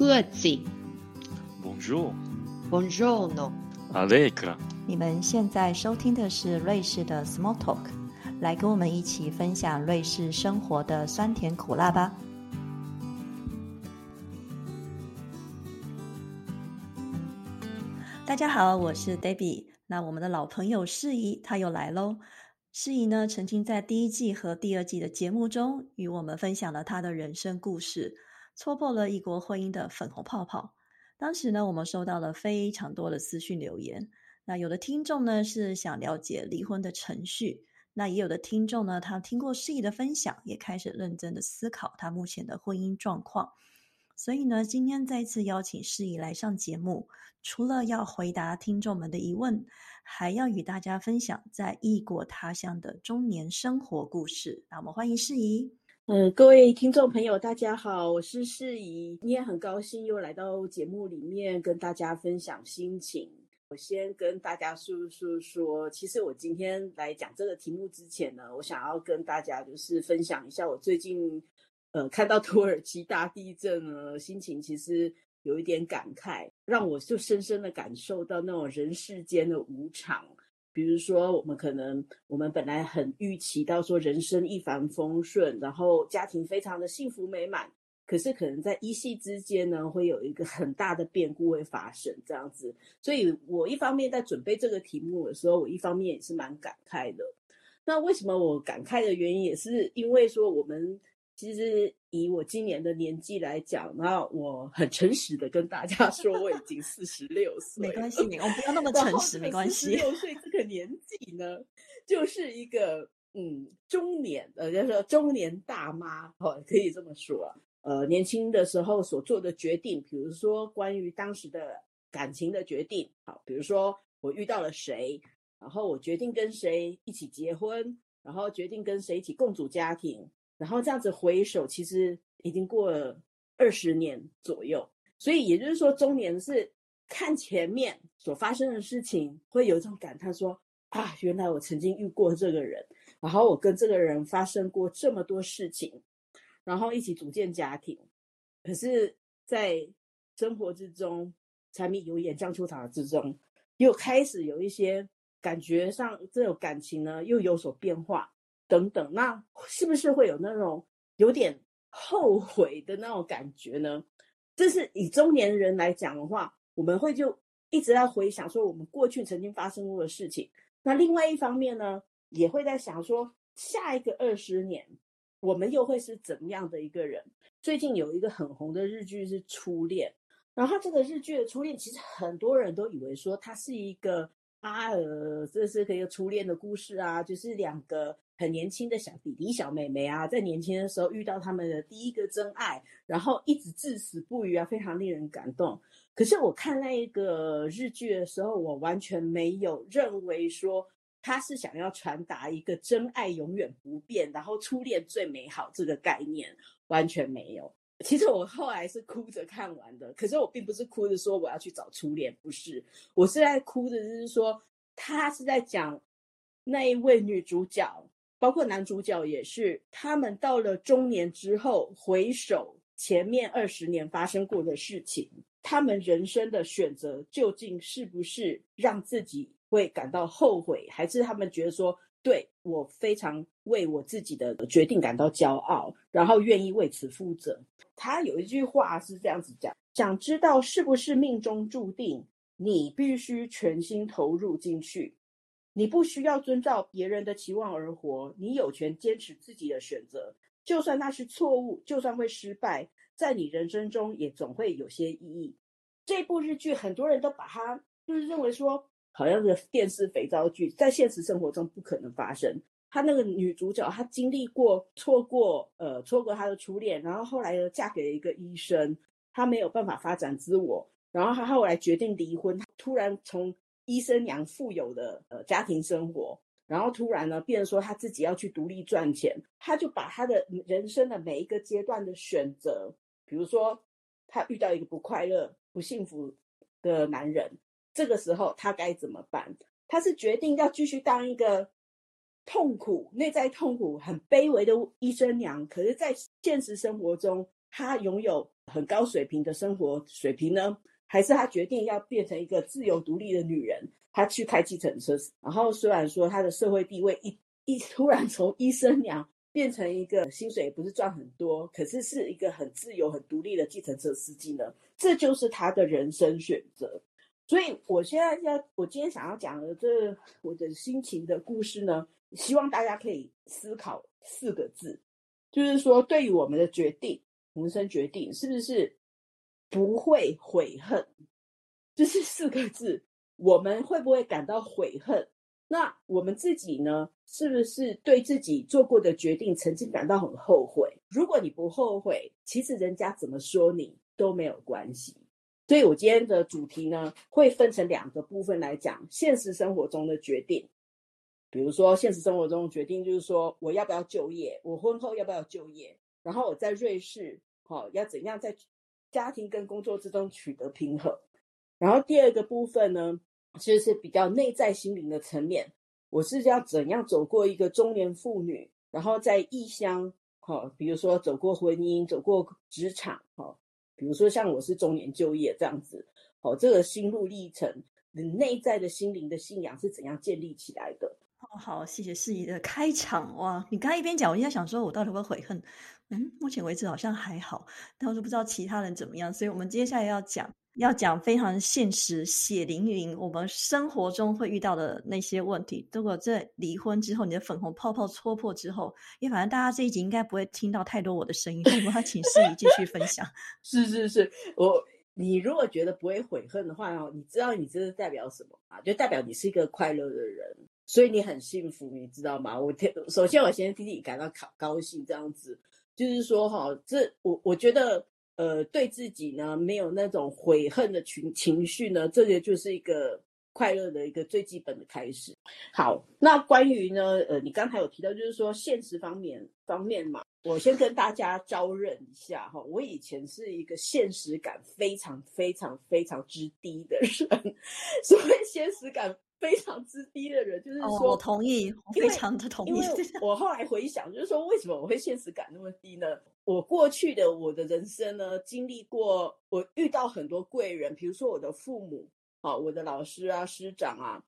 各自。Bonjour. Buongiorno. Allegra. 你们现在收听的是瑞士的 Small Talk，来跟我们一起分享瑞士生活的酸甜苦辣吧。大家好，我是 Debbie。那我们的老朋友世怡他又来喽。世怡呢，曾经在第一季和第二季的节目中与我们分享了他的人生故事，戳破了异国婚姻的粉红泡泡。当时呢，我们收到了非常多的私讯留言。那有的听众呢是想了解离婚的程序，那也有的听众呢，他听过世怡的分享，也开始认真的思考他目前的婚姻状况。所以呢，今天再次邀请世怡来上节目，除了要回答听众们的疑问。还要与大家分享在异国他乡的中年生活故事。那我们欢迎世怡。嗯，各位听众朋友，大家好，我是世怡。今天很高兴又来到节目里面跟大家分享心情。我先跟大家说说说，其实我今天来讲这个题目之前呢，我想要跟大家就是分享一下我最近呃看到土耳其大地震呢，心情其实。有一点感慨，让我就深深的感受到那种人世间的无常。比如说，我们可能我们本来很预期到说人生一帆风顺，然后家庭非常的幸福美满，可是可能在一夕之间呢，会有一个很大的变故会发生这样子。所以我一方面在准备这个题目的时候，我一方面也是蛮感慨的。那为什么我感慨的原因，也是因为说我们。其实以我今年的年纪来讲，那我很诚实的跟大家说，我已经 四十六岁。没关系，你我不要那么 诚实，没关系。四十六岁这个年纪呢，就是一个嗯中年，呃，就是说中年大妈，哦，可以这么说。呃，年轻的时候所做的决定，比如说关于当时的感情的决定，好，比如说我遇到了谁，然后我决定跟谁一起结婚，然后决定跟谁一起共组家庭。然后这样子回首，其实已经过了二十年左右，所以也就是说，中年是看前面所发生的事情，会有一种感叹说：啊，原来我曾经遇过这个人，然后我跟这个人发生过这么多事情，然后一起组建家庭。可是，在生活之中，柴米油盐酱醋茶之中，又开始有一些感觉上，这种感情呢，又有所变化。等等，那是不是会有那种有点后悔的那种感觉呢？这是以中年人来讲的话，我们会就一直在回想说我们过去曾经发生过的事情。那另外一方面呢，也会在想说下一个二十年我们又会是怎么样的一个人？最近有一个很红的日剧是《初恋》，然后这个日剧的初恋其实很多人都以为说它是一个阿尔，这是一个初恋的故事啊，就是两个。很年轻的小弟弟、小妹妹啊，在年轻的时候遇到他们的第一个真爱，然后一直至死不渝啊，非常令人感动。可是我看那一个日剧的时候，我完全没有认为说他是想要传达一个真爱永远不变，然后初恋最美好这个概念，完全没有。其实我后来是哭着看完的，可是我并不是哭着说我要去找初恋，不是，我是在哭的，就是说他是在讲那一位女主角。包括男主角也是，他们到了中年之后，回首前面二十年发生过的事情，他们人生的选择究竟是不是让自己会感到后悔，还是他们觉得说，对我非常为我自己的决定感到骄傲，然后愿意为此负责？他有一句话是这样子讲：想知道是不是命中注定，你必须全心投入进去。你不需要遵照别人的期望而活，你有权坚持自己的选择，就算那是错误，就算会失败，在你人生中也总会有些意义。这部日剧很多人都把它就是认为说，好像是电视肥皂剧，在现实生活中不可能发生。她那个女主角，她经历过错过，呃，错过她的初恋，然后后来又嫁给了一个医生，她没有办法发展自我，然后她后来决定离婚，她突然从。医生娘富有的呃家庭生活，然后突然呢，变说他自己要去独立赚钱，他就把他的人生的每一个阶段的选择，比如说他遇到一个不快乐、不幸福的男人，这个时候他该怎么办？他是决定要继续当一个痛苦、内在痛苦、很卑微的医生娘，可是，在现实生活中他拥有很高水平的生活水平呢？还是他决定要变成一个自由独立的女人？他去开计程车，然后虽然说他的社会地位一一突然从医生娘变成一个薪水也不是赚很多，可是是一个很自由、很独立的计程车司机呢？这就是他的人生选择。所以，我现在要，我今天想要讲的这我的心情的故事呢，希望大家可以思考四个字，就是说，对于我们的决定，人生决定是不是不会悔恨？就是 四个字，我们会不会感到悔恨？那我们自己呢，是不是对自己做过的决定曾经感到很后悔？如果你不后悔，其实人家怎么说你都没有关系。所以，我今天的主题呢，会分成两个部分来讲现实生活中的决定。比如说，现实生活中的决定就是说，我要不要就业？我婚后要不要就业？然后我在瑞士，好，要怎样在家庭跟工作之中取得平衡？然后第二个部分呢，其实是比较内在心灵的层面，我是要怎样走过一个中年妇女，然后在异乡，好，比如说走过婚姻，走过职场，好。比如说像我是中年就业这样子，哦，这个心路历程，你内在的心灵的信仰是怎样建立起来的？哦，好，谢谢世仪的开场哇！你刚刚一边讲，我一直在想，说我到底会悔恨？嗯，目前为止好像还好，但我就不知道其他人怎么样。所以我们接下来要讲。要讲非常现实、血淋淋，我们生活中会遇到的那些问题。如果这离婚之后，你的粉红泡泡戳破之后，因为反正大家这一集应该不会听到太多我的声音，我要请诗怡继续分享。是是是，我你如果觉得不会悔恨的话哦，你知道你这是代表什么啊？就代表你是一个快乐的人，所以你很幸福，你知道吗？我天，首先我先替你感到高高兴，这样子就是说哈，这我我觉得。呃，对自己呢没有那种悔恨的情情绪呢，这个就是一个快乐的一个最基本的开始。好，那关于呢，呃，你刚才有提到，就是说现实方面方面嘛，我先跟大家招认一下哈，我以前是一个现实感非常非常非常之低的人，所谓现实感。非常之低的人，就是说，我同意，非常的同意。我后来回想，就是说，为什么我会现实感那么低呢？我过去的我的人生呢，经历过，我遇到很多贵人，比如说我的父母，啊，我的老师啊，师长啊，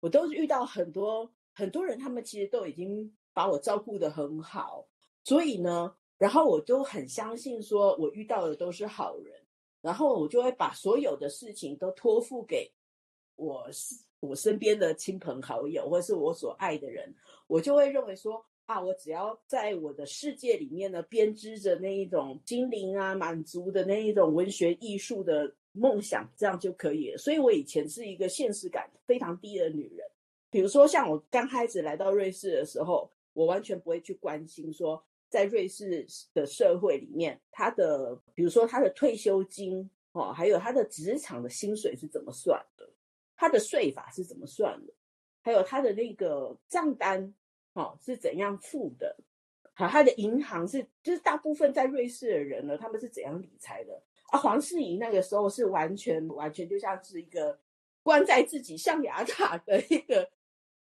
我都遇到很多很多人，他们其实都已经把我照顾的很好，所以呢，然后我都很相信，说我遇到的都是好人，然后我就会把所有的事情都托付给我。我身边的亲朋好友，或是我所爱的人，我就会认为说啊，我只要在我的世界里面呢，编织着那一种心灵啊满足的那一种文学艺术的梦想，这样就可以了。所以我以前是一个现实感非常低的女人。比如说，像我刚开始来到瑞士的时候，我完全不会去关心说，在瑞士的社会里面，他的比如说他的退休金哦，还有他的职场的薪水是怎么算的。他的税法是怎么算的？还有他的那个账单，哦，是怎样付的？好，他的银行是，就是大部分在瑞士的人呢，他们是怎样理财的？啊，黄世仪那个时候是完全完全就像是一个关在自己象牙塔的一个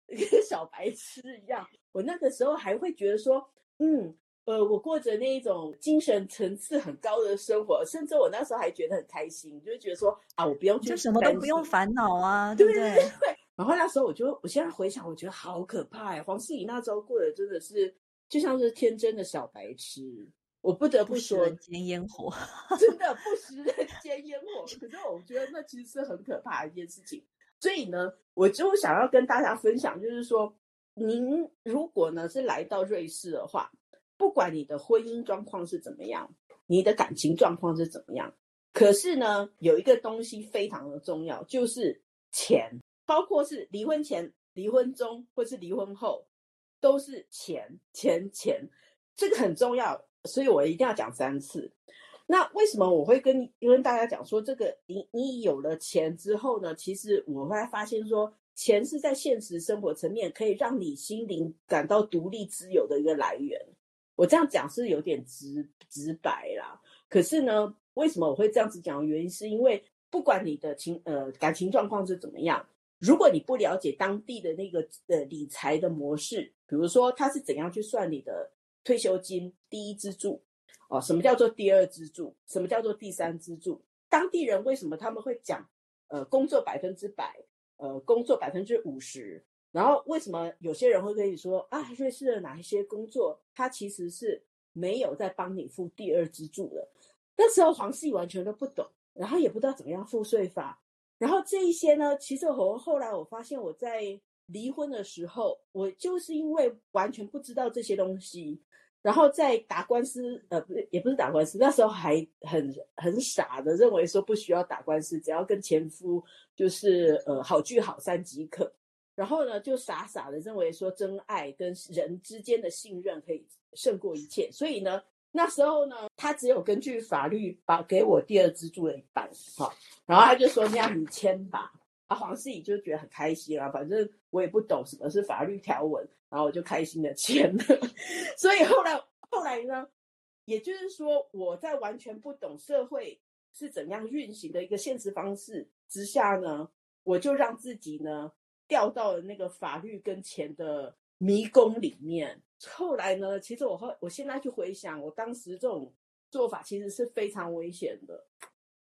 一个小白痴一样。我那个时候还会觉得说，嗯。呃，我过着那一种精神层次很高的生活，甚至我那时候还觉得很开心，就觉得说啊，我不用就什么都不用烦恼啊，对不对？然后那时候我就，我现在回想，我觉得好可怕哎！黄世怡那时候过的真的是就像是天真的小白痴，我不得不说，人间烟火，真的不食人间烟火。可是我觉得那其实是很可怕的一件事情。所以呢，我就想要跟大家分享，就是说，您如果呢是来到瑞士的话。不管你的婚姻状况是怎么样，你的感情状况是怎么样，可是呢，有一个东西非常的重要，就是钱，包括是离婚前、离婚中或是离婚后，都是钱，钱，钱，这个很重要，所以我一定要讲三次。那为什么我会跟跟大家讲说，这个你你有了钱之后呢？其实我会发现说，钱是在现实生活层面可以让你心灵感到独立自由的一个来源。我这样讲是有点直直白啦，可是呢，为什么我会这样子讲？原因是因为不管你的情呃感情状况是怎么样，如果你不了解当地的那个呃理财的模式，比如说他是怎样去算你的退休金第一支柱，哦，什么叫做第二支柱？什么叫做第三支柱？当地人为什么他们会讲呃工作百分之百，呃工作百分之五十？然后为什么有些人会跟你说啊，瑞士的哪一些工作，它其实是没有在帮你付第二支柱的？那时候黄世完全都不懂，然后也不知道怎么样付税法。然后这一些呢，其实我后来我发现我在离婚的时候，我就是因为完全不知道这些东西，然后在打官司，呃，不是也不是打官司，那时候还很很傻的认为说不需要打官司，只要跟前夫就是呃好聚好散即可。然后呢，就傻傻的认为说真爱跟人之间的信任可以胜过一切，所以呢，那时候呢，他只有根据法律把给我第二支柱的一半，哈，然后他就说那样你签吧，啊，黄世仪就觉得很开心啊，反正我也不懂什么是法律条文，然后我就开心的签了，所以后来后来呢，也就是说我在完全不懂社会是怎样运行的一个现实方式之下呢，我就让自己呢。掉到了那个法律跟钱的迷宫里面。后来呢，其实我后我现在去回想，我当时这种做法其实是非常危险的，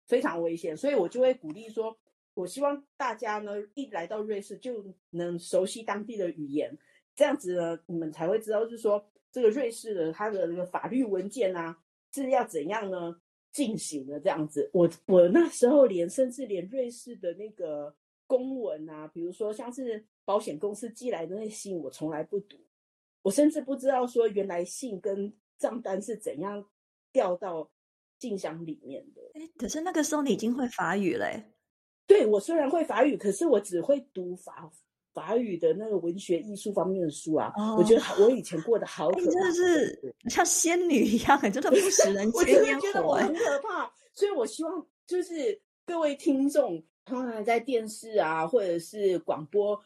非常危险。所以我就会鼓励说，我希望大家呢一来到瑞士就能熟悉当地的语言，这样子呢，你们才会知道，就是说这个瑞士的它的那个法律文件啊是要怎样呢进行的这样子。我我那时候连甚至连瑞士的那个。公文啊，比如说像是保险公司寄来的那信，我从来不读，我甚至不知道说原来信跟账单是怎样掉到信箱里面的。哎，可是那个时候你已经会法语嘞。对，我虽然会法语，可是我只会读法法语的那个文学艺术方面的书啊。我觉得我以前过得好可怕，真的是像仙女一样，真的不食人 间烟火，很可怕。所以我希望就是各位听众。通常在电视啊，或者是广播，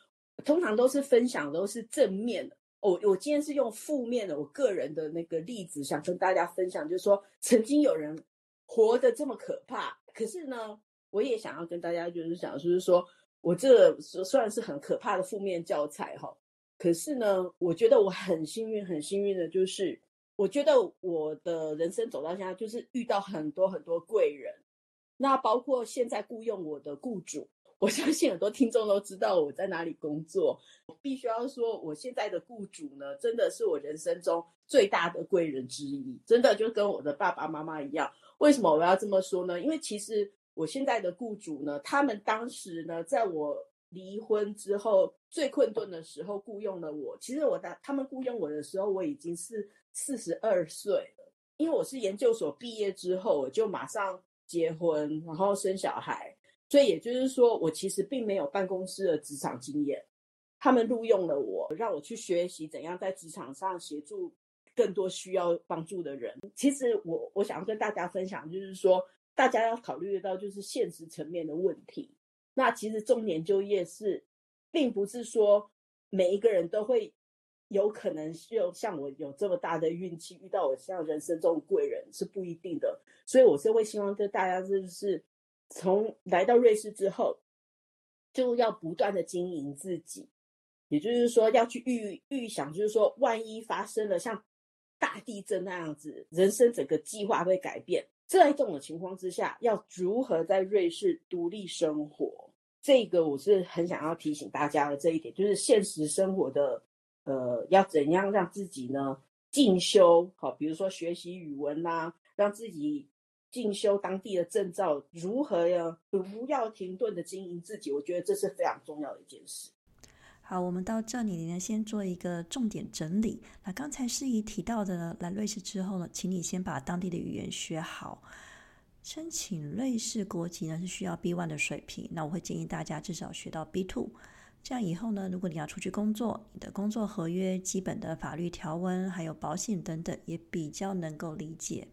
通常都是分享都是正面的。我我今天是用负面的，我个人的那个例子，想跟大家分享，就是说曾经有人活得这么可怕。可是呢，我也想要跟大家就是讲，就是说我这虽然是很可怕的负面教材哈，可是呢，我觉得我很幸运，很幸运的就是，我觉得我的人生走到现在，就是遇到很多很多贵人。那包括现在雇佣我的雇主，我相信很多听众都知道我在哪里工作。我必须要说，我现在的雇主呢，真的是我人生中最大的贵人之一，真的就跟我的爸爸妈妈一样。为什么我要这么说呢？因为其实我现在的雇主呢，他们当时呢，在我离婚之后最困顿的时候雇佣了我。其实我当他们雇佣我的时候，我已经是四十二岁了，因为我是研究所毕业之后，我就马上。结婚，然后生小孩，所以也就是说，我其实并没有办公室的职场经验。他们录用了我，让我去学习怎样在职场上协助更多需要帮助的人。其实我我想要跟大家分享，就是说，大家要考虑到就是现实层面的问题。那其实中年就业是，并不是说每一个人都会。有可能就像我有这么大的运气遇到我像人生中贵人是不一定的，所以我是会希望跟大家就是从来到瑞士之后，就要不断的经营自己，也就是说要去预预想，就是说万一发生了像大地震那样子，人生整个计划会改变，在这种情况之下，要如何在瑞士独立生活？这个我是很想要提醒大家的这一点，就是现实生活的。呃，要怎样让自己呢进修？好，比如说学习语文呐，让自己进修当地的证照，如何呀？不要停顿的经营自己，我觉得这是非常重要的一件事。好，我们到这里呢，先做一个重点整理。那刚才诗怡提到的，呢，来瑞士之后呢，请你先把当地的语言学好。申请瑞士国籍呢，是需要 B one 的水平。那我会建议大家至少学到 B two。这样以后呢，如果你要出去工作，你的工作合约、基本的法律条文，还有保险等等，也比较能够理解。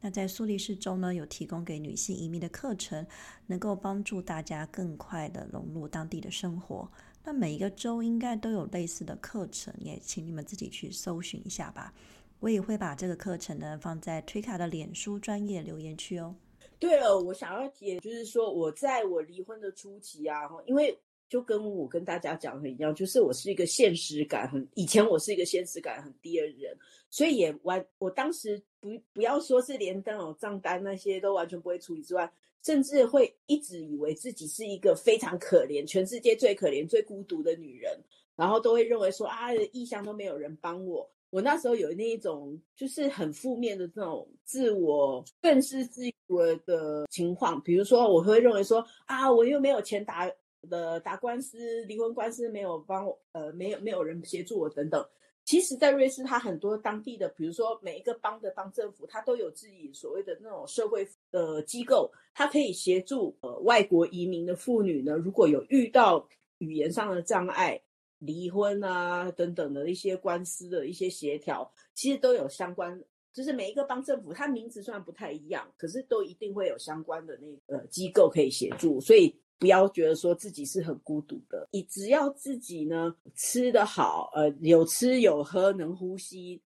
那在苏黎世州呢，有提供给女性移民的课程，能够帮助大家更快的融入当地的生活。那每一个州应该都有类似的课程，也请你们自己去搜寻一下吧。我也会把这个课程呢放在推卡的脸书专业留言区哦。对了，我想要也就是说，我在我离婚的初期啊，因为。就跟我跟大家讲的一样，就是我是一个现实感很，以前我是一个现实感很低的人，所以也完，我当时不不要说是连那种账单那些都完全不会处理之外，甚至会一直以为自己是一个非常可怜，全世界最可怜、最孤独的女人，然后都会认为说啊，异乡都没有人帮我。我那时候有那一种就是很负面的这种自我更是自我的情况，比如说我会认为说啊，我又没有钱打的打官司，离婚官司没有帮我，呃，没有没有人协助我等等。其实，在瑞士，它很多当地的，比如说每一个邦的邦政府，它都有自己所谓的那种社会的机构，它可以协助呃外国移民的妇女呢，如果有遇到语言上的障碍。离婚啊等等的一些官司的一些协调，其实都有相关，就是每一个邦政府，它名字虽然不太一样，可是都一定会有相关的那呃机构可以协助，所以不要觉得说自己是很孤独的，你只要自己呢吃得好，呃有吃有喝能呼吸，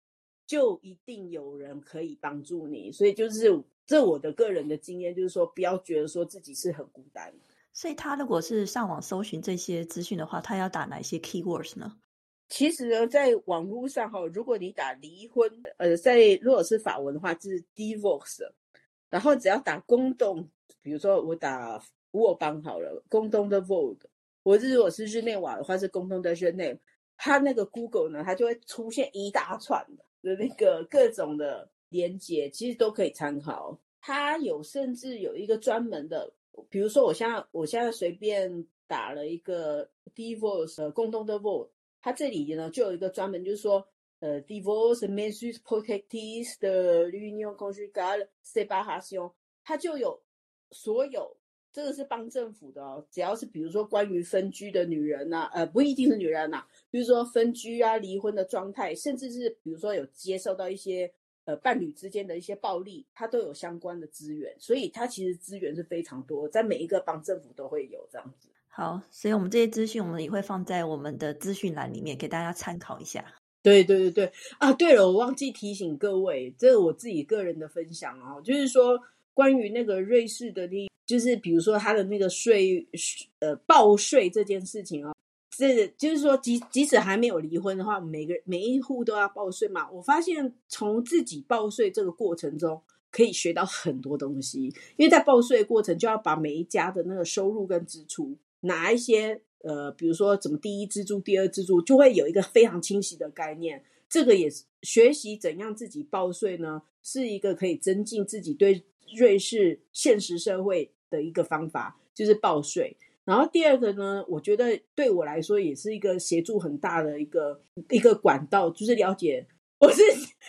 就一定有人可以帮助你，所以就是这我的个人的经验，就是说不要觉得说自己是很孤单。所以他如果是上网搜寻这些资讯的话，他要打哪些 keywords 呢？其实呢，在网络上哈，如果你打离婚，呃，在如果是法文的话，就是 divorce，然后只要打公东，比如说我打沃邦好了，公东的 vogue，我是如果是日内瓦的话是公东的日内，它那个 Google 呢，它就会出现一大串的那个各种的连接，其实都可以参考。它有甚至有一个专门的。比如说，我现在我现在随便打了一个 divorce 共同的 vote，它这里呢就有一个专门就是说，呃，divorce measures protects the union conjugal separation，它就有所有这个是帮政府的哦，只要是比如说关于分居的女人呐，呃，不一定是女人呐，比如说分居啊、离婚的状态，甚至是比如说有接受到一些。呃，伴侣之间的一些暴力，它都有相关的资源，所以它其实资源是非常多，在每一个邦政府都会有这样子。好，所以我们这些资讯，我们也会放在我们的资讯栏里面，给大家参考一下。对对对对，啊，对了，我忘记提醒各位，这是我自己个人的分享哦，就是说关于那个瑞士的那，就是比如说他的那个税，呃，报税这件事情哦，这，就是说，即即使还没有离婚的话，每个每一户都要报税嘛。我发现从自己报税这个过程中，可以学到很多东西。因为在报税过程，就要把每一家的那个收入跟支出，哪一些呃，比如说怎么第一支柱、第二支柱，就会有一个非常清晰的概念。这个也是学习怎样自己报税呢，是一个可以增进自己对瑞士现实社会的一个方法，就是报税。然后第二个呢，我觉得对我来说也是一个协助很大的一个一个管道，就是了解我是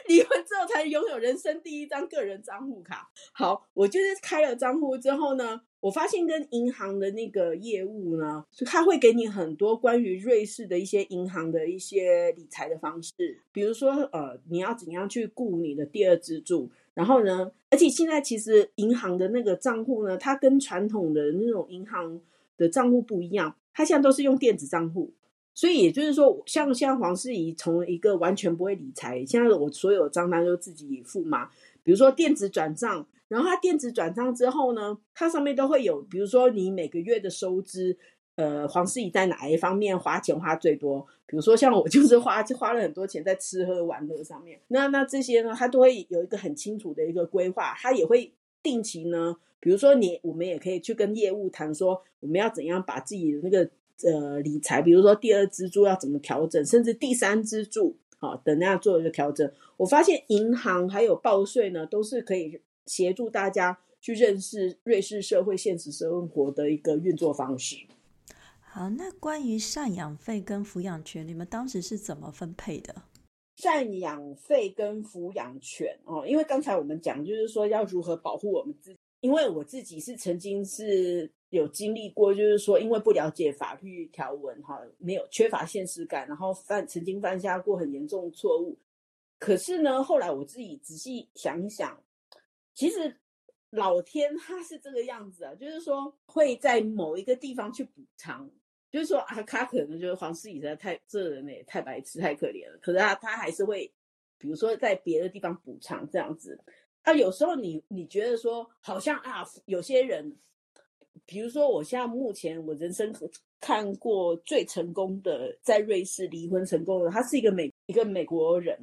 离婚之后才拥有人生第一张个人账户卡。好，我就是开了账户之后呢，我发现跟银行的那个业务呢，他会给你很多关于瑞士的一些银行的一些理财的方式，比如说呃，你要怎样去雇你的第二支柱，然后呢，而且现在其实银行的那个账户呢，它跟传统的那种银行。的账户不一样，它现在都是用电子账户，所以也就是说，像像黄世怡从一个完全不会理财，现在我所有账单都自己付嘛。比如说电子转账，然后他电子转账之后呢，它上面都会有，比如说你每个月的收支，呃，黄世怡在哪一方面花钱花最多？比如说像我就是花花了很多钱在吃喝玩乐上面，那那这些呢，他都会有一个很清楚的一个规划，他也会定期呢。比如说，你我们也可以去跟业务谈，说我们要怎样把自己的那个呃理财，比如说第二支柱要怎么调整，甚至第三支柱，好等那样做一个调整。我发现银行还有报税呢，都是可以协助大家去认识瑞士社会现实生活的一个运作方式。好，那关于赡养费跟抚养权，你们当时是怎么分配的？赡养费跟抚养权哦，因为刚才我们讲就是说要如何保护我们自己。因为我自己是曾经是有经历过，就是说因为不了解法律条文，哈，没有缺乏现实感，然后犯曾经犯下过很严重错误。可是呢，后来我自己仔细想一想，其实老天他是这个样子啊，就是说会在某一个地方去补偿，就是说啊，他可能就是黄世仪实在太这人也太白痴太可怜了，可是他他还是会，比如说在别的地方补偿这样子。啊，有时候你你觉得说好像啊，有些人比如说，我现在目前我人生看过最成功的在瑞士离婚成功的，他是一个美一个美国人，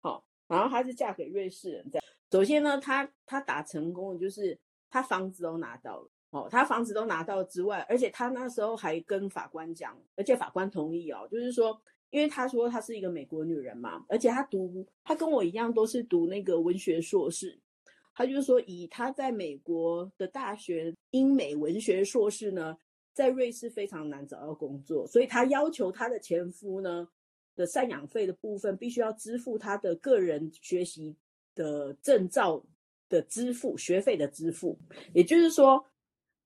好，然后她是嫁给瑞士人。这样，首先呢，她她打成功的就是她房子都拿到了，哦，她房子都拿到之外，而且她那时候还跟法官讲，而且法官同意哦，就是说，因为她说她是一个美国女人嘛，而且她读她跟我一样都是读那个文学硕士。他就是说，以他在美国的大学英美文学硕士呢，在瑞士非常难找到工作，所以他要求他的前夫呢的赡养费的部分必须要支付他的个人学习的证照的支付学费的支付。也就是说，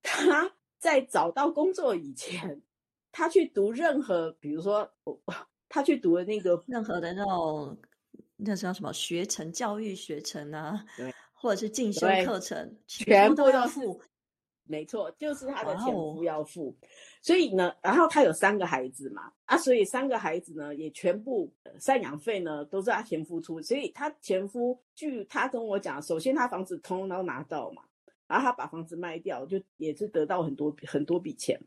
他在找到工作以前，他去读任何，比如说他去读的那个任何的那种那叫什么学程教育学程啊。对。或者是进修课程，全部都要付。没错，就是他的前夫要付。所以呢，然后他有三个孩子嘛，啊，所以三个孩子呢也全部赡养费呢都是他前夫出。所以他前夫据他跟我讲，首先他房子通通都拿到嘛，然后他把房子卖掉，就也是得到很多很多笔钱。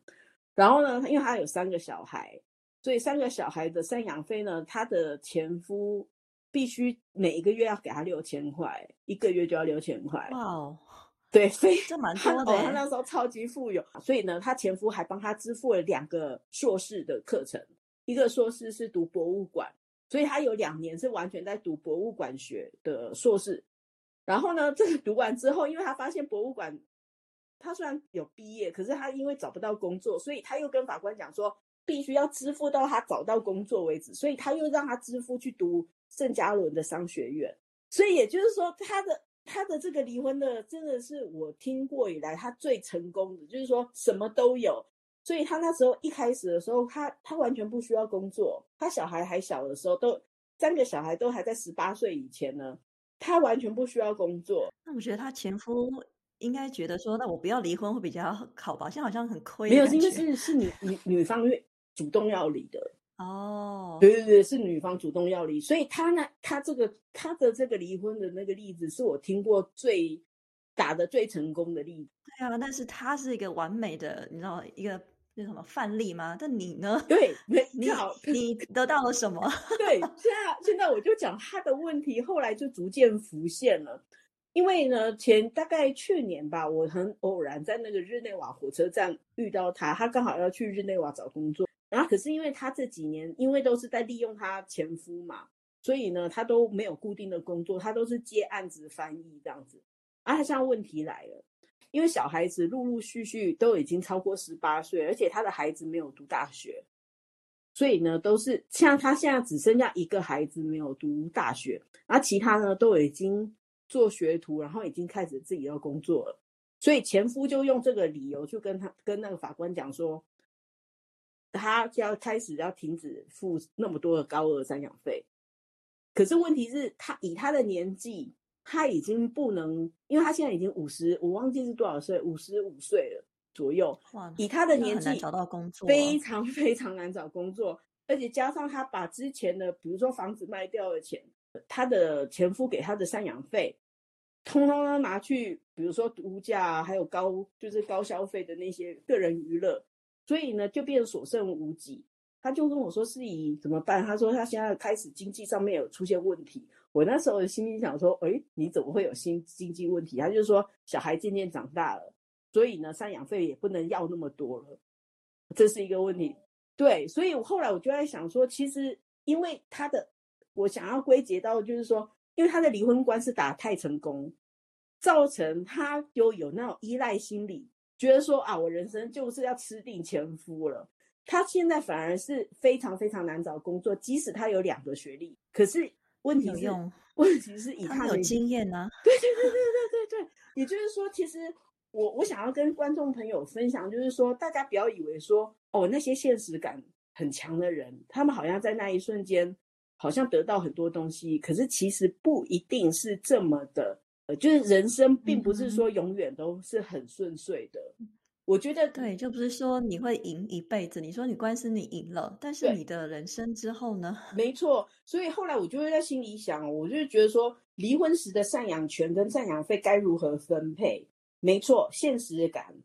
然后呢，因为他有三个小孩，所以三个小孩的赡养费呢，他的前夫。必须每一个月要给他六千块，一个月就要六千块。哇哦，对，非这蛮多的。他那时候超级富有，所以呢，他前夫还帮他支付了两个硕士的课程，一个硕士是读博物馆，所以他有两年是完全在读博物馆学的硕士。然后呢，这个读完之后，因为他发现博物馆，他虽然有毕业，可是他因为找不到工作，所以他又跟法官讲说，必须要支付到他找到工作为止，所以他又让他支付去读。圣加伦的商学院，所以也就是说，他的他的这个离婚的，真的是我听过以来他最成功的，就是说什么都有。所以他那时候一开始的时候，他他完全不需要工作，他小孩还小的时候，都三个小孩都还在十八岁以前呢，他完全不需要工作。那我觉得他前夫应该觉得说，那我不要离婚会比较好吧？现在好像很亏，没有，因为是是女女女方主动要离的。哦，对对对，是女方主动要离，所以他呢，他这个他的这个离婚的那个例子，是我听过最打的最成功的例子。对啊，但是他是一个完美的，你知道一个那什么范例吗？但你呢？对，没 你好，你得到了什么？对，现在现在我就讲他的问题，后来就逐渐浮现了。因为呢，前大概去年吧，我很偶然在那个日内瓦火车站遇到他，他刚好要去日内瓦找工作。然后可是因为他这几年，因为都是在利用他前夫嘛，所以呢，他都没有固定的工作，他都是接案子翻译这样子。啊，他现在问题来了，因为小孩子陆陆续续都已经超过十八岁，而且他的孩子没有读大学，所以呢，都是像他现在只剩下一个孩子没有读大学，而其他呢都已经做学徒，然后已经开始自己要工作了。所以前夫就用这个理由就跟他跟那个法官讲说。他就要开始要停止付那么多的高额赡养费，可是问题是，他以他的年纪，他已经不能，因为他现在已经五十，我忘记是多少岁，五十五岁了左右。以他的年纪，找到工作非常非常难找工作，而且加上他把之前的，比如说房子卖掉的钱，他的前夫给他的赡养费，通通都拿去，比如说度假，还有高就是高消费的那些个人娱乐。所以呢，就变所剩无几。他就跟我说：“是以怎么办？”他说：“他现在开始经济上面有出现问题。”我那时候心里想说：“哎，你怎么会有心经济问题？”他就说：“小孩渐渐长大了，所以呢，赡养费也不能要那么多了，这是一个问题。”对，所以我后来我就在想说，其实因为他的，我想要归结到就是说，因为他的离婚官司打太成功，造成他就有那种依赖心理。觉得说啊，我人生就是要吃定前夫了。他现在反而是非常非常难找工作，即使他有两个学历，可是问题是，问题是以他有经验呢。对对对对对对对，也就是说，其实我我想要跟观众朋友分享，就是说，大家不要以为说哦，那些现实感很强的人，他们好像在那一瞬间好像得到很多东西，可是其实不一定是这么的。呃，就是人生并不是说永远都是很顺遂的。我觉得对，就不是说你会赢一辈子。你说你官司你赢了，但是你的人生之后呢？没错，所以后来我就会在心里想，我就觉得说，离婚时的赡养权跟赡养费该如何分配？没错，现实感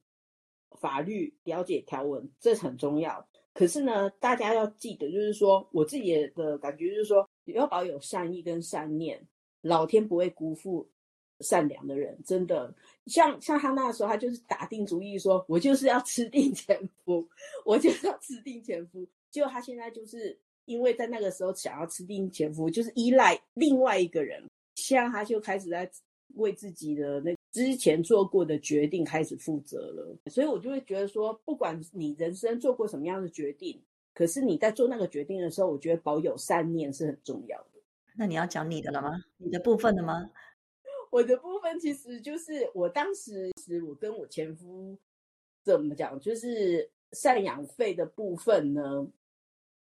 法律，了解条文，这很重要。可是呢，大家要记得，就是说我自己的感觉就是说，要保有善意跟善念，老天不会辜负善良的人。真的，像像他那个时候，他就是打定主意说，我就是要吃定前夫，我就要吃定前夫。结果他现在就是因为在那个时候想要吃定前夫，就是依赖另外一个人，现在他就开始在为自己的那。之前做过的决定开始负责了，所以我就会觉得说，不管你人生做过什么样的决定，可是你在做那个决定的时候，我觉得保有善念是很重要的。那你要讲你的了吗？你的部分的吗？我的部分其实就是我当时是我跟我前夫怎么讲，就是赡养费的部分呢，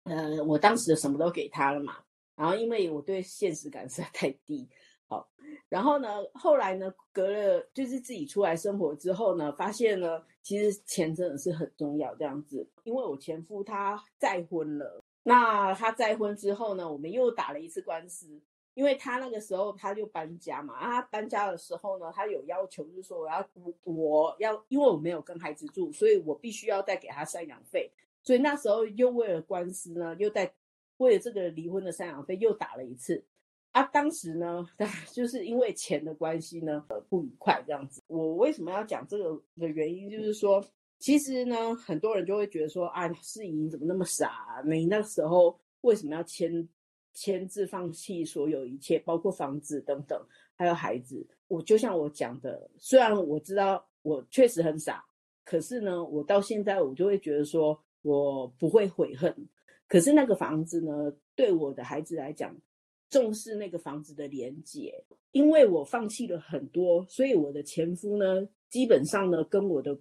呃，我当时什么都给他了嘛，然后因为我对现实感实在太低。好，然后呢，后来呢，隔了就是自己出来生活之后呢，发现呢，其实钱真的是很重要。这样子，因为我前夫他再婚了，那他再婚之后呢，我们又打了一次官司，因为他那个时候他就搬家嘛，啊，搬家的时候呢，他有要求，就是说我要我要，因为我没有跟孩子住，所以我必须要再给他赡养费，所以那时候又为了官司呢，又在为了这个离婚的赡养费又打了一次。啊，当时呢，就是因为钱的关系呢，呃，不愉快这样子。我为什么要讲这个的原因，就是说，其实呢，很多人就会觉得说，啊，世怡怎么那么傻？你那时候为什么要签签字放弃所有一切，包括房子等等，还有孩子？我就像我讲的，虽然我知道我确实很傻，可是呢，我到现在我就会觉得说，我不会悔恨。可是那个房子呢，对我的孩子来讲，重视那个房子的连接，因为我放弃了很多，所以我的前夫呢，基本上呢，跟我的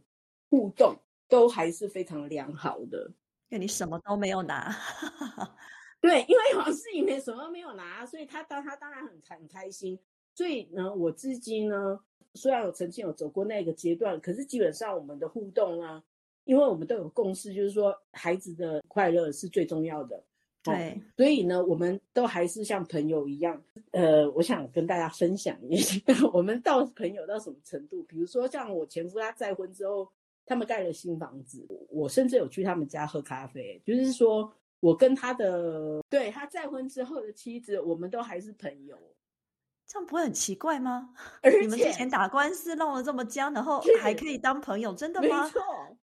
互动都还是非常良好的。那你什么都没有拿，对，因为黄世颖没什么都没有拿，所以他当他当然很很开心。所以呢，我至今呢，虽然我曾经有走过那个阶段，可是基本上我们的互动啊，因为我们都有共识，就是说孩子的快乐是最重要的。对，所以呢，我们都还是像朋友一样。呃，我想跟大家分享一下，我们到朋友到什么程度？比如说，像我前夫他再婚之后，他们盖了新房子，我甚至有去他们家喝咖啡。就是说我跟他的对他再婚之后的妻子，我们都还是朋友。这样不会很奇怪吗？而且你们之前打官司弄得这么僵，然后还可以当朋友，真的吗？没错，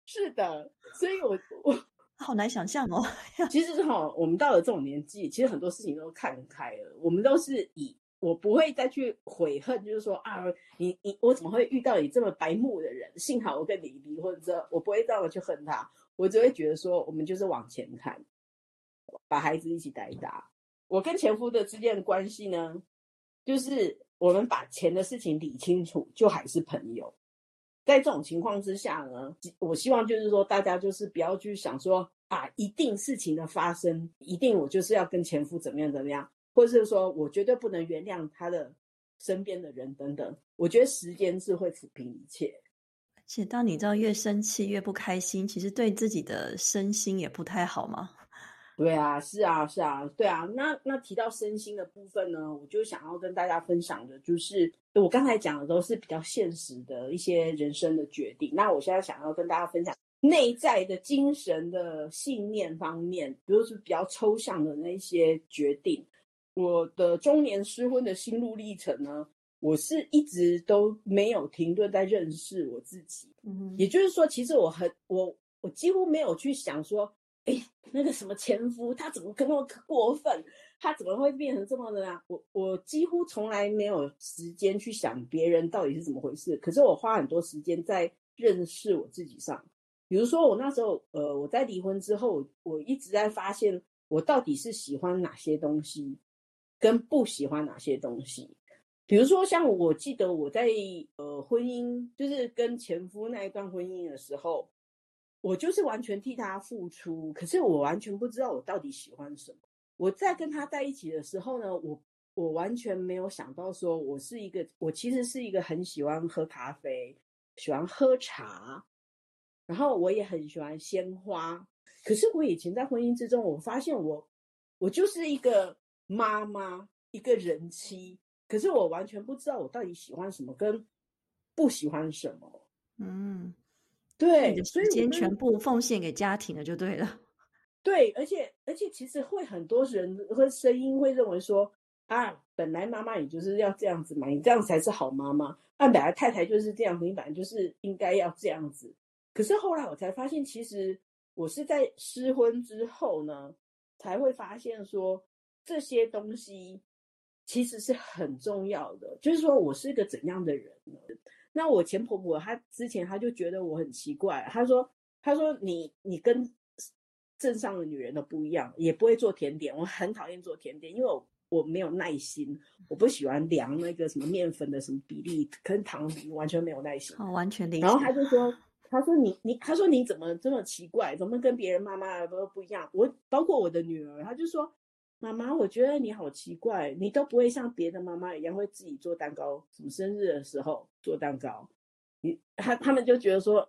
是的。所以我我。好难想象哦。其实哈，我们到了这种年纪，其实很多事情都看开了。我们都是以我不会再去悔恨，就是说啊，你你我怎么会遇到你这么白目的人？幸好我跟你离婚之后，我不会这样去恨他。我只会觉得说，我们就是往前看，把孩子一起带大。我跟前夫的之间的关系呢，就是我们把钱的事情理清楚，就还是朋友。在这种情况之下呢，我希望就是说，大家就是不要去想说啊，一定事情的发生，一定我就是要跟前夫怎么样怎么样，或者是说我绝对不能原谅他的身边的人等等。我觉得时间是会抚平一切。且当你知道越生气越不开心，其实对自己的身心也不太好嘛。对啊，是啊，是啊，对啊。那那提到身心的部分呢，我就想要跟大家分享的，就是我刚才讲的都是比较现实的一些人生的决定。那我现在想要跟大家分享内在的精神的信念方面，比如是比较抽象的那些决定。我的中年失婚的心路历程呢，我是一直都没有停顿在认识我自己。嗯，也就是说，其实我很我我几乎没有去想说。哎，那个什么前夫，他怎么那么过分？他怎么会变成这么的啊？我我几乎从来没有时间去想别人到底是怎么回事。可是我花很多时间在认识我自己上。比如说，我那时候，呃，我在离婚之后，我一直在发现我到底是喜欢哪些东西，跟不喜欢哪些东西。比如说，像我记得我在呃婚姻，就是跟前夫那一段婚姻的时候。我就是完全替他付出，可是我完全不知道我到底喜欢什么。我在跟他在一起的时候呢，我我完全没有想到说，我是一个，我其实是一个很喜欢喝咖啡、喜欢喝茶，然后我也很喜欢鲜花。可是我以前在婚姻之中，我发现我我就是一个妈妈，一个人妻，可是我完全不知道我到底喜欢什么跟不喜欢什么。嗯。对，时间全部奉献给家庭了，就对了。对，而且而且其实会很多人和声音会认为说啊，本来妈妈也就是要这样子嘛，你这样才是好妈妈。按本来太太就是这样子，你本来就是应该要这样子。可是后来我才发现，其实我是在失婚之后呢，才会发现说这些东西其实是很重要的。就是说我是一个怎样的人呢？那我前婆婆她之前她就觉得我很奇怪，她说她说你你跟镇上的女人都不一样，也不会做甜点。我很讨厌做甜点，因为我我没有耐心，我不喜欢量那个什么面粉的什么比例跟糖比，完全没有耐心。哦，完全理解。然后他就说，他说你你，他说你怎么这么奇怪，怎么跟别人妈妈都不一样？我包括我的女儿，她就说，妈妈，我觉得你好奇怪，你都不会像别的妈妈一样会自己做蛋糕，什么生日的时候做蛋糕。你他他们就觉得说，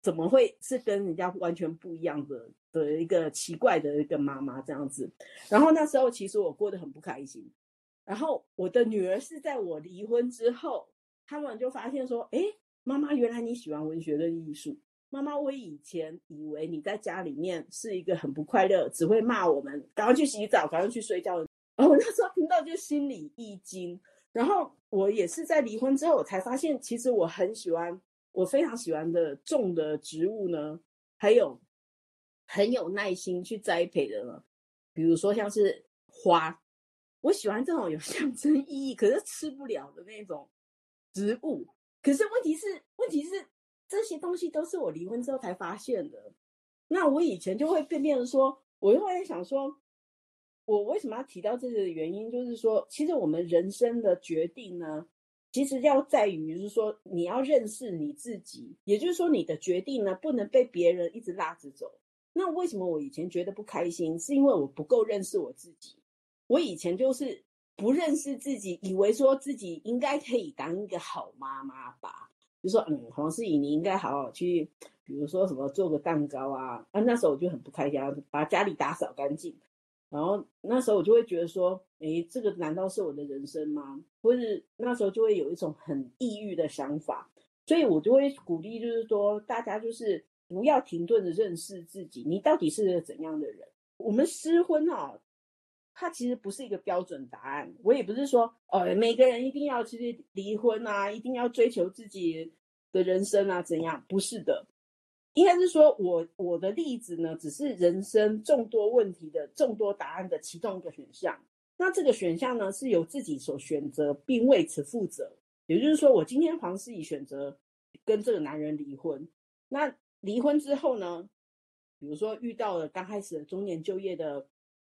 怎么会是跟人家完全不一样的的一个奇怪的一个妈妈这样子？然后那时候其实我过得很不开心。然后我的女儿是在我离婚之后，他们就发现说，哎，妈妈原来你喜欢文学跟艺术。妈妈，我以前以为你在家里面是一个很不快乐，只会骂我们，赶快去洗澡，赶快去睡觉。然后我那时候听到就心里一惊。然后我也是在离婚之后，我才发现，其实我很喜欢，我非常喜欢的种的植物呢，还有很有耐心去栽培的呢。比如说像是花，我喜欢这种有象征意义，可是吃不了的那种植物。可是问题是，问题是这些东西都是我离婚之后才发现的。那我以前就会变变成说，我又会想说。我为什么要提到这个原因？就是说，其实我们人生的决定呢，其实要在于，就是说，你要认识你自己。也就是说，你的决定呢，不能被别人一直拉着走。那为什么我以前觉得不开心？是因为我不够认识我自己。我以前就是不认识自己，以为说自己应该可以当一个好妈妈吧。就说，嗯，黄思颖，你应该好好去，比如说什么做个蛋糕啊。啊，那时候我就很不开心，把家里打扫干净。然后那时候我就会觉得说，诶，这个难道是我的人生吗？或是那时候就会有一种很抑郁的想法，所以我就会鼓励，就是说大家就是不要停顿的认识自己，你到底是个怎样的人？我们失婚啊，它其实不是一个标准答案。我也不是说，呃，每个人一定要其实离婚啊，一定要追求自己的人生啊，怎样？不是的。应该是说，我我的例子呢，只是人生众多问题的众多答案的其中一个选项。那这个选项呢，是由自己所选择，并为此负责。也就是说，我今天黄思怡选择跟这个男人离婚。那离婚之后呢，比如说遇到了刚开始的中年就业的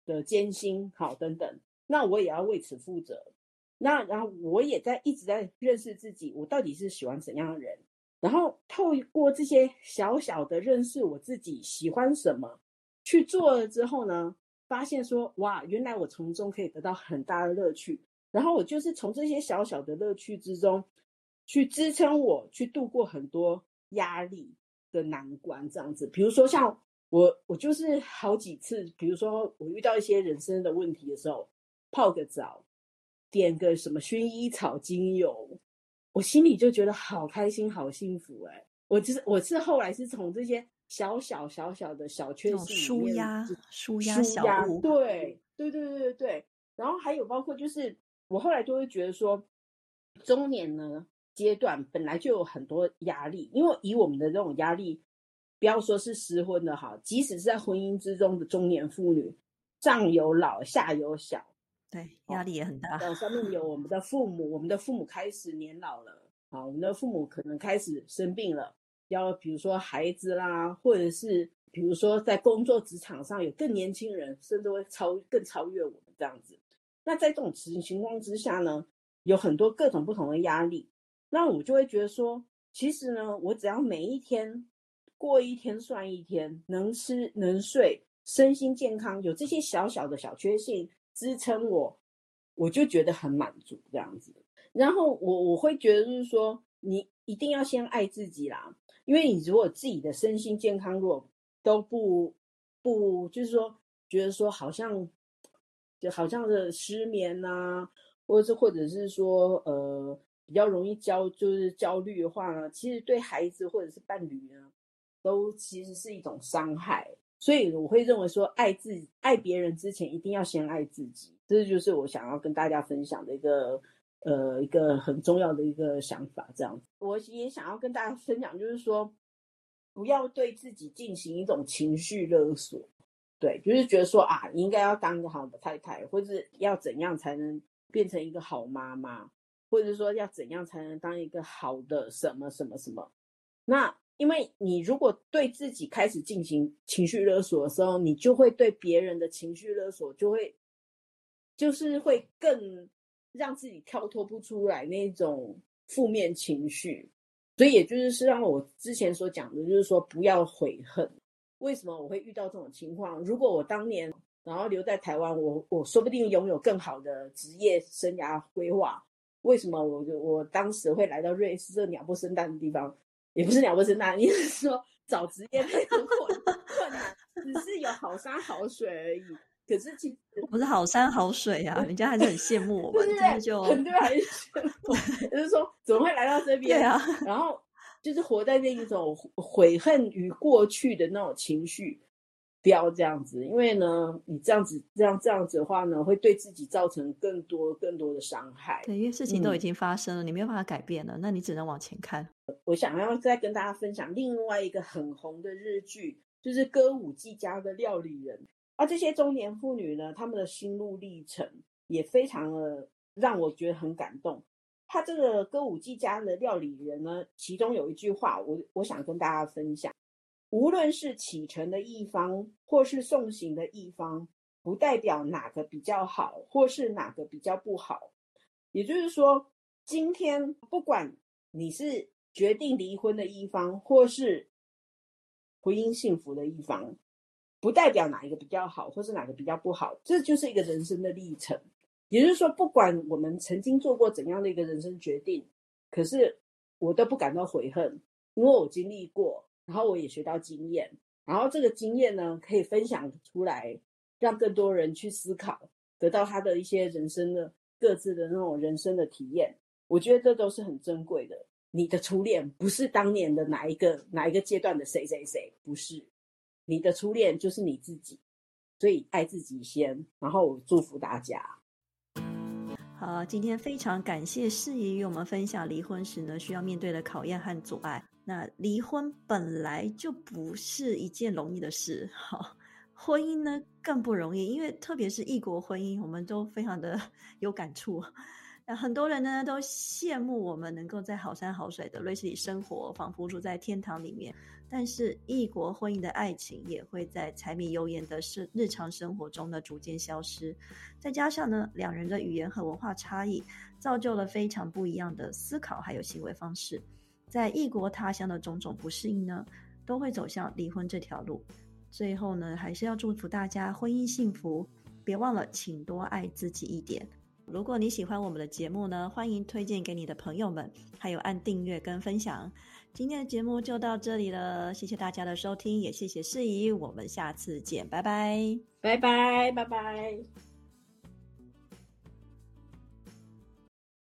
的艰辛，好等等，那我也要为此负责。那然后我也在一直在认识自己，我到底是喜欢怎样的人。然后透过这些小小的认识我自己喜欢什么去做了之后呢，发现说哇，原来我从中可以得到很大的乐趣。然后我就是从这些小小的乐趣之中，去支撑我去度过很多压力的难关。这样子，比如说像我，我就是好几次，比如说我遇到一些人生的问题的时候，泡个澡，点个什么薰衣草精油。我心里就觉得好开心、好幸福哎！我就是我是后来是从这些小小小小的小确幸舒压、舒压小物，对对对对对对。然后还有包括就是我后来就会觉得说，中年呢阶段本来就有很多压力，因为以我们的这种压力，不要说是失婚的哈，即使是在婚姻之中的中年妇女，上有老下有小。对，压力也很大。上面有我们的父母，我们的父母开始年老了，好，我们的父母可能开始生病了，要比如说孩子啦，或者是比如说在工作职场上有更年轻人，甚至会超更超越我们这样子。那在这种情情况之下呢，有很多各种不同的压力，那我就会觉得说，其实呢，我只要每一天过一天算一天，能吃能睡，身心健康，有这些小小的小确幸。支撑我，我就觉得很满足这样子。然后我我会觉得就是说，你一定要先爱自己啦，因为你如果自己的身心健康如果都不不，就是说觉得说好像就好像是失眠呐，或者是或者是说呃比较容易焦就是焦虑的话呢，其实对孩子或者是伴侣呢都其实是一种伤害。所以我会认为说，爱自己爱别人之前，一定要先爱自己。这就是我想要跟大家分享的一个呃一个很重要的一个想法。这样子，我也想要跟大家分享，就是说，不要对自己进行一种情绪勒索。对，就是觉得说啊，应该要当一个好的太太，或者要怎样才能变成一个好妈妈，或者说要怎样才能当一个好的什么什么什么。那因为你如果对自己开始进行情绪勒索的时候，你就会对别人的情绪勒索就会，就是会更让自己跳脱不出来那种负面情绪。所以也就是是让我之前所讲的，就是说不要悔恨。为什么我会遇到这种情况？如果我当年然后留在台湾，我我说不定拥有更好的职业生涯规划。为什么我我当时会来到瑞士这鸟不生蛋的地方？也不是了不起那，你是说找职业非常困困难，只是有好山好水而已。可是其实不是好山好水啊，人家还是很羡慕我们，对就很多人还是羡慕，就是说怎么会来到这边？对啊，然后。就是活在那一种悔恨与过去的那种情绪，不要这样子，因为呢，你这样子这样这样子的话呢，会对自己造成更多更多的伤害。对，因为事情都已经发生了，你没有办法改变了，那你只能往前看。我想要再跟大家分享另外一个很红的日剧，就是《歌舞伎家的料理人》。而这些中年妇女呢，她们的心路历程也非常的让我觉得很感动。他这个歌舞伎家的料理人呢，其中有一句话，我我想跟大家分享：无论是启程的一方，或是送行的一方，不代表哪个比较好，或是哪个比较不好。也就是说，今天不管你是决定离婚的一方，或是婚姻幸福的一方，不代表哪一个比较好，或是哪个比较不好。这就是一个人生的历程。也就是说，不管我们曾经做过怎样的一个人生决定，可是我都不感到悔恨，因为我经历过，然后我也学到经验，然后这个经验呢，可以分享出来，让更多人去思考，得到他的一些人生的各自的那种人生的体验。我觉得这都是很珍贵的。你的初恋不是当年的哪一个哪一个阶段的谁谁谁，不是，你的初恋就是你自己，所以爱自己先，然后祝福大家。好，今天非常感谢适宜与我们分享离婚时呢需要面对的考验和阻碍。那离婚本来就不是一件容易的事，好，婚姻呢更不容易，因为特别是异国婚姻，我们都非常的 有感触。那很多人呢都羡慕我们能够在好山好水的瑞士里生活，仿佛住在天堂里面。但是异国婚姻的爱情也会在柴米油盐的生日常生活中呢逐渐消失。再加上呢两人的语言和文化差异，造就了非常不一样的思考还有行为方式。在异国他乡的种种不适应呢，都会走向离婚这条路。最后呢，还是要祝福大家婚姻幸福。别忘了，请多爱自己一点。如果你喜欢我们的节目呢，欢迎推荐给你的朋友们，还有按订阅跟分享。今天的节目就到这里了，谢谢大家的收听，也谢谢适宜，我们下次见，拜拜，拜拜，拜拜。